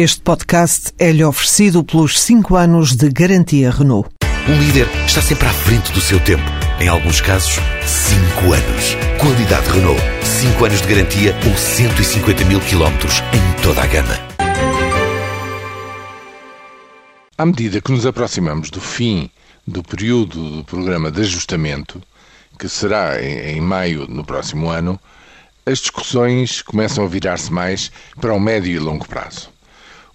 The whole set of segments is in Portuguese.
Este podcast é-lhe oferecido pelos 5 anos de garantia Renault. Um líder está sempre à frente do seu tempo. Em alguns casos, 5 anos. Qualidade Renault. 5 anos de garantia ou 150 mil quilómetros em toda a gama. À medida que nos aproximamos do fim do período do programa de ajustamento, que será em, maio no próximo ano, as discussões começam a virar-se mais para o médio e longo prazo.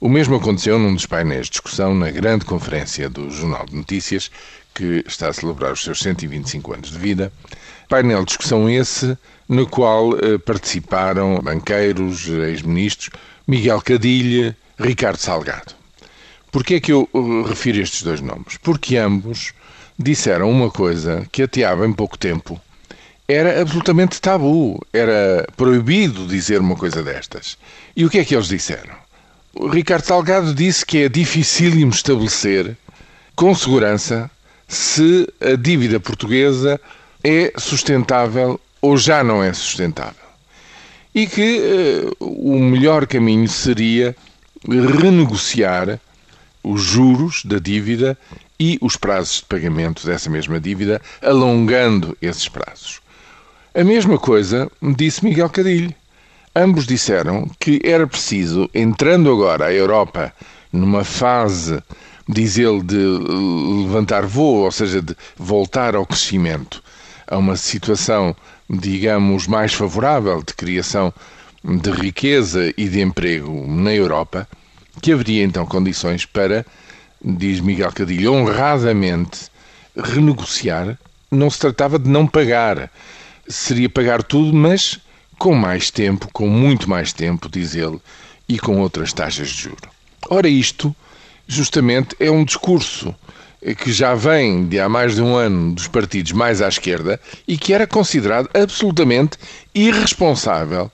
O mesmo aconteceu num dos painéis de discussão na grande conferência do Jornal de Notícias, que está a celebrar os seus 125 anos de vida. Painel de discussão esse no qual eh, participaram banqueiros, ex-ministros, Miguel Cadilha, Ricardo Salgado. Porquê é que eu uh, refiro estes dois nomes? Porque ambos disseram uma coisa que até há bem pouco tempo era absolutamente tabu, era proibido dizer uma coisa destas. E o que é que eles disseram? O Ricardo Salgado disse que é dificílimo estabelecer com segurança se a dívida portuguesa é sustentável ou já não é sustentável. E que uh, o melhor caminho seria renegociar os juros da dívida e os prazos de pagamento dessa mesma dívida, alongando esses prazos. A mesma coisa disse Miguel Cadilho. Ambos disseram que era preciso, entrando agora a Europa numa fase, diz ele, de levantar voo, ou seja, de voltar ao crescimento, a uma situação, digamos, mais favorável de criação de riqueza e de emprego na Europa, que haveria então condições para, diz Miguel Cadilho, honradamente renegociar. Não se tratava de não pagar, seria pagar tudo, mas com mais tempo, com muito mais tempo, diz ele, e com outras taxas de juro. Ora, isto justamente é um discurso que já vem de há mais de um ano dos partidos mais à esquerda e que era considerado absolutamente irresponsável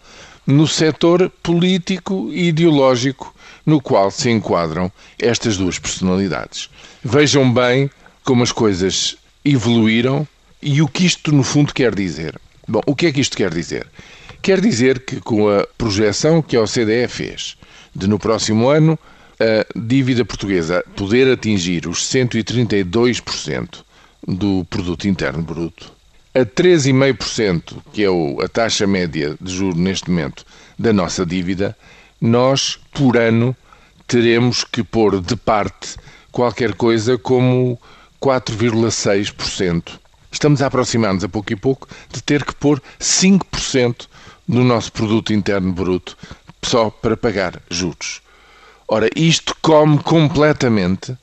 no setor político e ideológico no qual se enquadram estas duas personalidades. Vejam bem como as coisas evoluíram e o que isto no fundo quer dizer. Bom, o que é que isto quer dizer? Quer dizer que, com a projeção que a OCDE fez de no próximo ano a dívida portuguesa poder atingir os 132% do produto interno bruto, a 3,5%, que é a taxa média de juro neste momento da nossa dívida, nós, por ano, teremos que pôr de parte qualquer coisa como 4,6%. Estamos a aproximar-nos a pouco e pouco de ter que pôr 5% no nosso produto interno bruto só para pagar juros. Ora, isto come completamente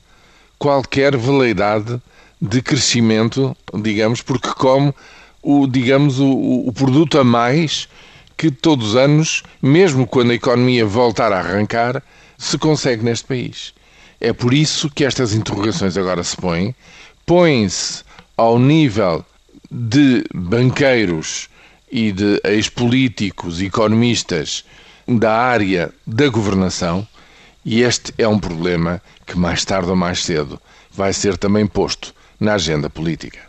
qualquer veleidade de crescimento, digamos, porque come o, digamos, o, o produto a mais que todos os anos, mesmo quando a economia voltar a arrancar, se consegue neste país. É por isso que estas interrogações agora se põem, põem-se ao nível de banqueiros e de ex-políticos, economistas da área da governação, e este é um problema que mais tarde ou mais cedo vai ser também posto na agenda política.